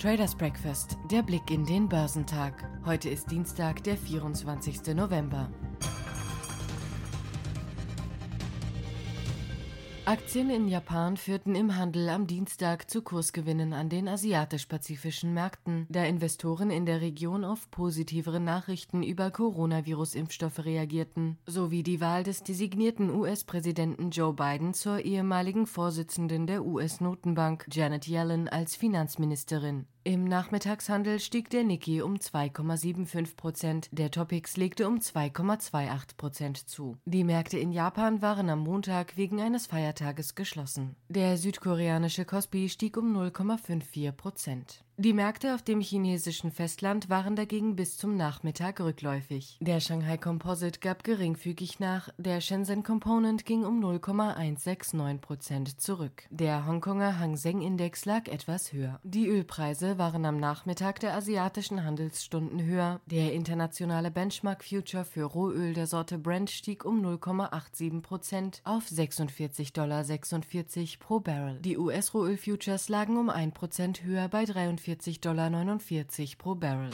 Traders Breakfast, der Blick in den Börsentag. Heute ist Dienstag, der 24. November. Aktien in Japan führten im Handel am Dienstag zu Kursgewinnen an den asiatisch-pazifischen Märkten, da Investoren in der Region auf positivere Nachrichten über Coronavirus-Impfstoffe reagierten, sowie die Wahl des designierten US-Präsidenten Joe Biden zur ehemaligen Vorsitzenden der US-Notenbank Janet Yellen als Finanzministerin. Im Nachmittagshandel stieg der Nikkei um 2,75 Prozent, der Topix legte um 2,28 Prozent zu. Die Märkte in Japan waren am Montag wegen eines Feiertages geschlossen. Der südkoreanische Kospi stieg um 0,54 Prozent. Die Märkte auf dem chinesischen Festland waren dagegen bis zum Nachmittag rückläufig. Der Shanghai Composite gab geringfügig nach, der Shenzhen Component ging um 0,169 Prozent zurück. Der Hongkonger Hang Seng Index lag etwas höher. Die Ölpreise waren am Nachmittag der asiatischen Handelsstunden höher. Der internationale Benchmark Future für Rohöl der Sorte Brent stieg um 0,87 Prozent auf 46,46 Dollar pro Barrel. Die US-Rohöl Futures lagen um 1 Prozent höher bei 43 49,49 Dollar pro Barrel.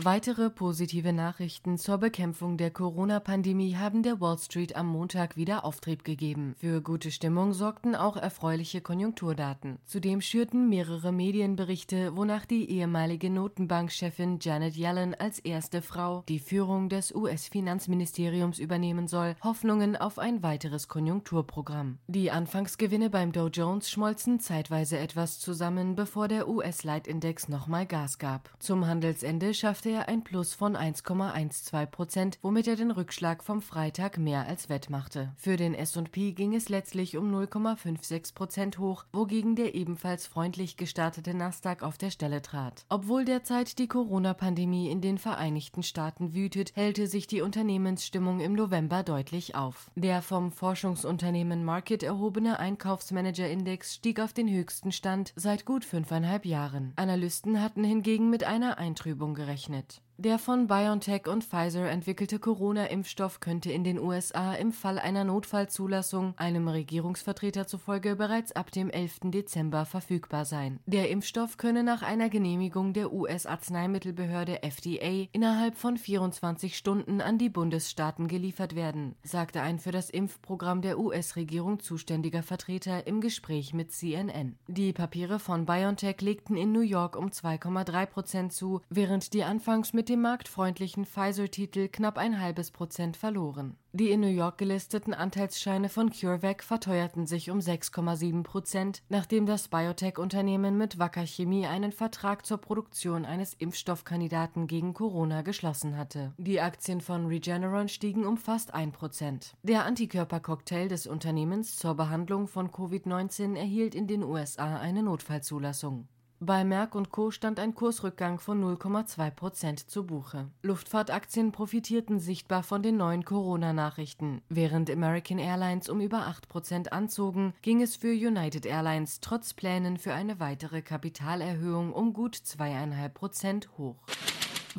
Weitere positive Nachrichten zur Bekämpfung der Corona-Pandemie haben der Wall Street am Montag wieder Auftrieb gegeben. Für gute Stimmung sorgten auch erfreuliche Konjunkturdaten. Zudem schürten mehrere Medienberichte, wonach die ehemalige Notenbankchefin Janet Yellen als erste Frau die Führung des US-Finanzministeriums übernehmen soll, Hoffnungen auf ein weiteres Konjunkturprogramm. Die Anfangsgewinne beim Dow Jones schmolzen zeitweise etwas zusammen, bevor der US-Leitindex nochmal Gas gab. Zum Handelsende schaffte hatte er ein Plus von 1,12 Prozent, womit er den Rückschlag vom Freitag mehr als wettmachte. Für den S&P ging es letztlich um 0,56 Prozent hoch, wogegen der ebenfalls freundlich gestartete Nasdaq auf der Stelle trat. Obwohl derzeit die Corona-Pandemie in den Vereinigten Staaten wütet, hellte sich die Unternehmensstimmung im November deutlich auf. Der vom Forschungsunternehmen Market erhobene Einkaufsmanager-Index stieg auf den höchsten Stand seit gut fünfeinhalb Jahren. Analysten hatten hingegen mit einer Eintrübung gerechnet. it. Der von BioNTech und Pfizer entwickelte Corona-Impfstoff könnte in den USA im Fall einer Notfallzulassung einem Regierungsvertreter zufolge bereits ab dem 11. Dezember verfügbar sein. Der Impfstoff könne nach einer Genehmigung der US-Arzneimittelbehörde FDA innerhalb von 24 Stunden an die Bundesstaaten geliefert werden, sagte ein für das Impfprogramm der US-Regierung zuständiger Vertreter im Gespräch mit CNN. Die Papiere von BioNTech legten in New York um 2,3 Prozent zu, während die anfangs mit dem marktfreundlichen Pfizer-Titel knapp ein halbes Prozent verloren. Die in New York gelisteten Anteilsscheine von CureVac verteuerten sich um 6,7 Prozent, nachdem das Biotech-Unternehmen mit Wacker Chemie einen Vertrag zur Produktion eines Impfstoffkandidaten gegen Corona geschlossen hatte. Die Aktien von Regeneron stiegen um fast 1 Prozent. Der Antikörpercocktail des Unternehmens zur Behandlung von Covid-19 erhielt in den USA eine Notfallzulassung. Bei Merck und Co. stand ein Kursrückgang von 0,2 Prozent zu Buche. Luftfahrtaktien profitierten sichtbar von den neuen Corona-Nachrichten. Während American Airlines um über 8 Prozent anzogen, ging es für United Airlines trotz Plänen für eine weitere Kapitalerhöhung um gut zweieinhalb Prozent hoch.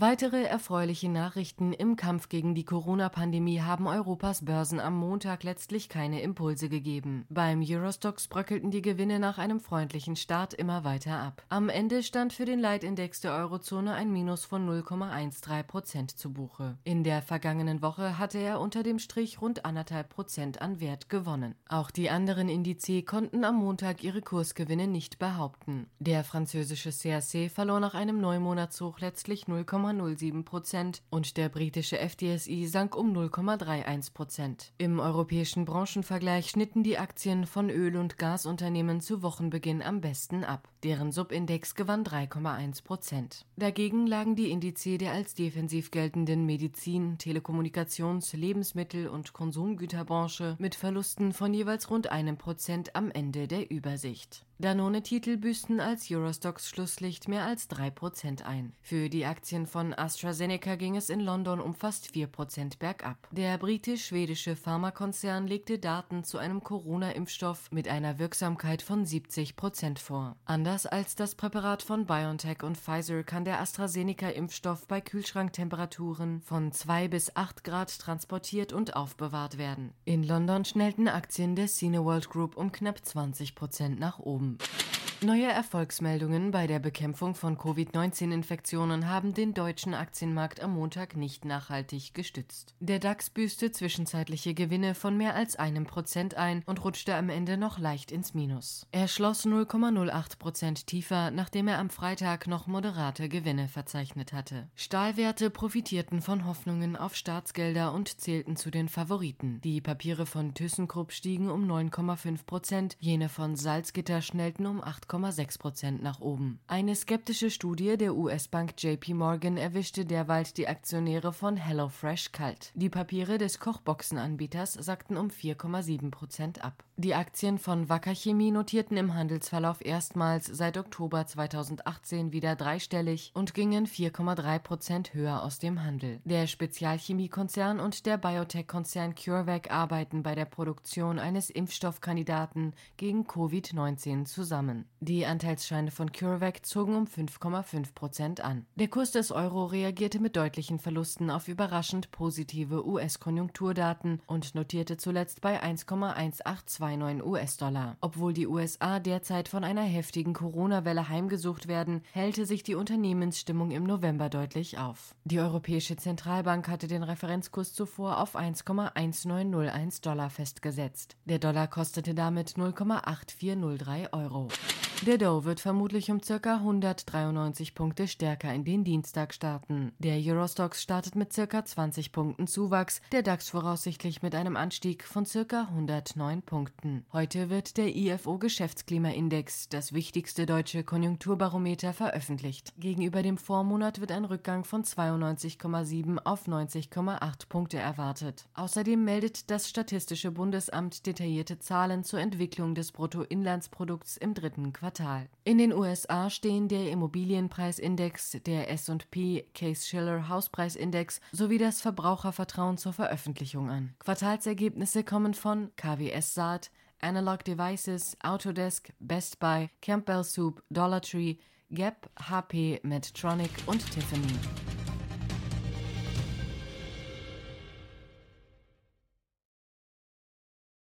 Weitere erfreuliche Nachrichten im Kampf gegen die Corona-Pandemie haben Europas Börsen am Montag letztlich keine Impulse gegeben. Beim Eurostox bröckelten die Gewinne nach einem freundlichen Start immer weiter ab. Am Ende stand für den Leitindex der Eurozone ein Minus von 0,13 Prozent zu Buche. In der vergangenen Woche hatte er unter dem Strich rund anderthalb Prozent an Wert gewonnen. Auch die anderen Indizes konnten am Montag ihre Kursgewinne nicht behaupten. Der französische CAC verlor nach einem Neumonatshoch letztlich 0,9 0,07 Prozent und der britische FTSI sank um 0,31 Prozent. Im europäischen Branchenvergleich schnitten die Aktien von Öl- und Gasunternehmen zu Wochenbeginn am besten ab. Deren Subindex gewann 3,1 Prozent. Dagegen lagen die Indizes der als defensiv geltenden Medizin, Telekommunikations-, Lebensmittel- und Konsumgüterbranche mit Verlusten von jeweils rund einem Prozent am Ende der Übersicht. Danone-Titel büßten als Eurostox Schlusslicht mehr als 3% ein. Für die Aktien von AstraZeneca ging es in London um fast 4% bergab. Der britisch-schwedische Pharmakonzern legte Daten zu einem Corona-Impfstoff mit einer Wirksamkeit von 70% vor. Anders als das Präparat von BioNTech und Pfizer kann der AstraZeneca-Impfstoff bei Kühlschranktemperaturen von 2 bis 8 Grad transportiert und aufbewahrt werden. In London schnellten Aktien der Cineworld Group um knapp 20% nach oben. Neue Erfolgsmeldungen bei der Bekämpfung von Covid-19-Infektionen haben den deutschen Aktienmarkt am Montag nicht nachhaltig gestützt. Der DAX büßte zwischenzeitliche Gewinne von mehr als einem Prozent ein und rutschte am Ende noch leicht ins Minus. Er schloss 0,08 Prozent tiefer, nachdem er am Freitag noch moderate Gewinne verzeichnet hatte. Stahlwerte profitierten von Hoffnungen auf Staatsgelder und zählten zu den Favoriten. Die Papiere von ThyssenKrupp stiegen um 9,5 Prozent, jene von Salzgitter schnellten um 8 8,6 Prozent nach oben. Eine skeptische Studie der US-Bank JP Morgan erwischte derweil die Aktionäre von HelloFresh kalt. Die Papiere des Kochboxenanbieters sagten um 4,7 Prozent ab. Die Aktien von Wacker Chemie notierten im Handelsverlauf erstmals seit Oktober 2018 wieder dreistellig und gingen 4,3 Prozent höher aus dem Handel. Der Spezialchemiekonzern und der Biotech-Konzern CureVac arbeiten bei der Produktion eines Impfstoffkandidaten gegen Covid-19 zusammen. Die Anteilsscheine von CureVac zogen um 5,5 Prozent an. Der Kurs des Euro reagierte mit deutlichen Verlusten auf überraschend positive US-Konjunkturdaten und notierte zuletzt bei 1,1829 US-Dollar. Obwohl die USA derzeit von einer heftigen Corona-Welle heimgesucht werden, hellte sich die Unternehmensstimmung im November deutlich auf. Die Europäische Zentralbank hatte den Referenzkurs zuvor auf 1,1901 Dollar festgesetzt. Der Dollar kostete damit 0,8403 Euro. Der Dow wird vermutlich um ca. 193 Punkte stärker in den Dienstag starten. Der Eurostox startet mit ca. 20 Punkten Zuwachs, der DAX voraussichtlich mit einem Anstieg von ca. 109 Punkten. Heute wird der IFO Geschäftsklimaindex, das wichtigste deutsche Konjunkturbarometer, veröffentlicht. Gegenüber dem Vormonat wird ein Rückgang von 92,7 auf 90,8 Punkte erwartet. Außerdem meldet das Statistische Bundesamt detaillierte Zahlen zur Entwicklung des Bruttoinlandsprodukts im dritten Quartal. Quartal. In den USA stehen der Immobilienpreisindex, der S&P Case-Shiller Hauspreisindex sowie das Verbrauchervertrauen zur Veröffentlichung an. Quartalsergebnisse kommen von KWS Saat, Analog Devices, Autodesk, Best Buy, Campbell Soup, Dollar Tree, Gap, HP, Medtronic und Tiffany.